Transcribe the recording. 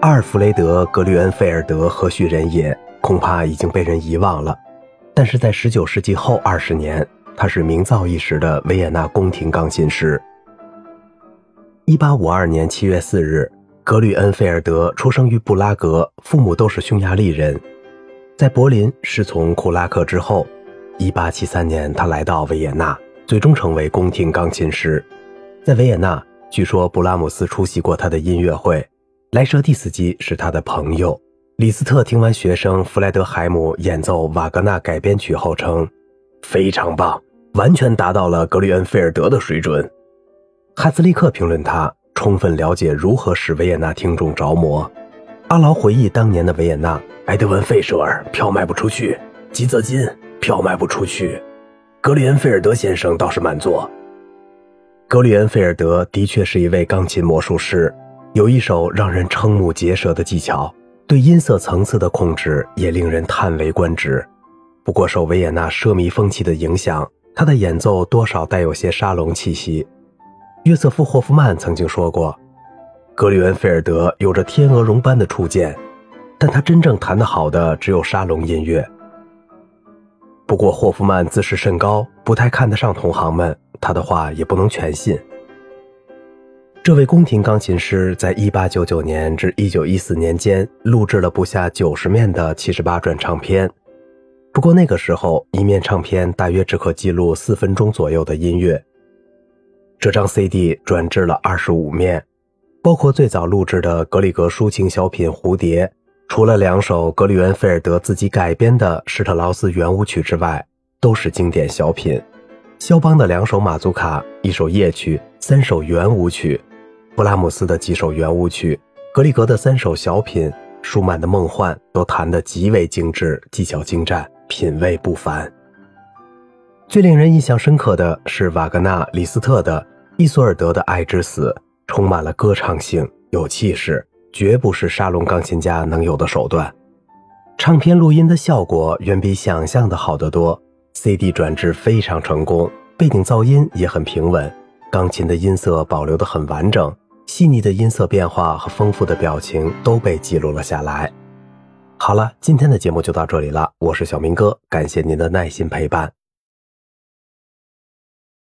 阿尔弗雷德·格吕恩菲尔德何许人也？恐怕已经被人遗忘了。但是在19世纪后二十年，他是名噪一时的维也纳宫廷钢琴师。1852年7月4日，格吕恩菲尔德出生于布拉格，父母都是匈牙利人。在柏林师从库拉克之后，1873年他来到维也纳，最终成为宫廷钢琴师。在维也纳，据说布拉姆斯出席过他的音乐会。莱舍蒂斯基是他的朋友。李斯特听完学生弗莱德海姆演奏瓦格纳改编曲后称：“非常棒，完全达到了格里恩菲尔德的水准。”哈斯利克评论他充分了解如何使维也纳听众着魔。阿劳回忆当年的维也纳：埃德文·费舍尔票卖不出去，吉泽金票卖不出去，格里恩菲尔德先生倒是满座。格里恩菲尔德的确是一位钢琴魔术师。有一手让人瞠目结舌的技巧，对音色层次的控制也令人叹为观止。不过，受维也纳奢靡风气的影响，他的演奏多少带有些沙龙气息。约瑟夫·霍夫曼曾经说过：“格里恩菲尔德有着天鹅绒般的触键，但他真正弹得好的只有沙龙音乐。”不过，霍夫曼自视甚高，不太看得上同行们，他的话也不能全信。这位宫廷钢琴师在1899年至1914年间录制了不下九十面的78转唱片，不过那个时候一面唱片大约只可记录四分钟左右的音乐。这张 CD 转制了25面，包括最早录制的格里格抒情小品《蝴蝶》，除了两首格里恩菲尔德自己改编的施特劳斯圆舞曲之外，都是经典小品。肖邦的两首马祖卡，一首夜曲，三首圆舞曲。布拉姆斯的几首圆舞曲，格里格的三首小品，舒曼的梦幻，都弹得极为精致，技巧精湛，品味不凡。最令人印象深刻的是瓦格纳、李斯特的《伊索尔德的爱之死》，充满了歌唱性，有气势，绝不是沙龙钢琴家能有的手段。唱片录音的效果远比想象的好得多，CD 转制非常成功，背景噪音也很平稳，钢琴的音色保留得很完整。细腻的音色变化和丰富的表情都被记录了下来。好了，今天的节目就到这里了，我是小明哥，感谢您的耐心陪伴。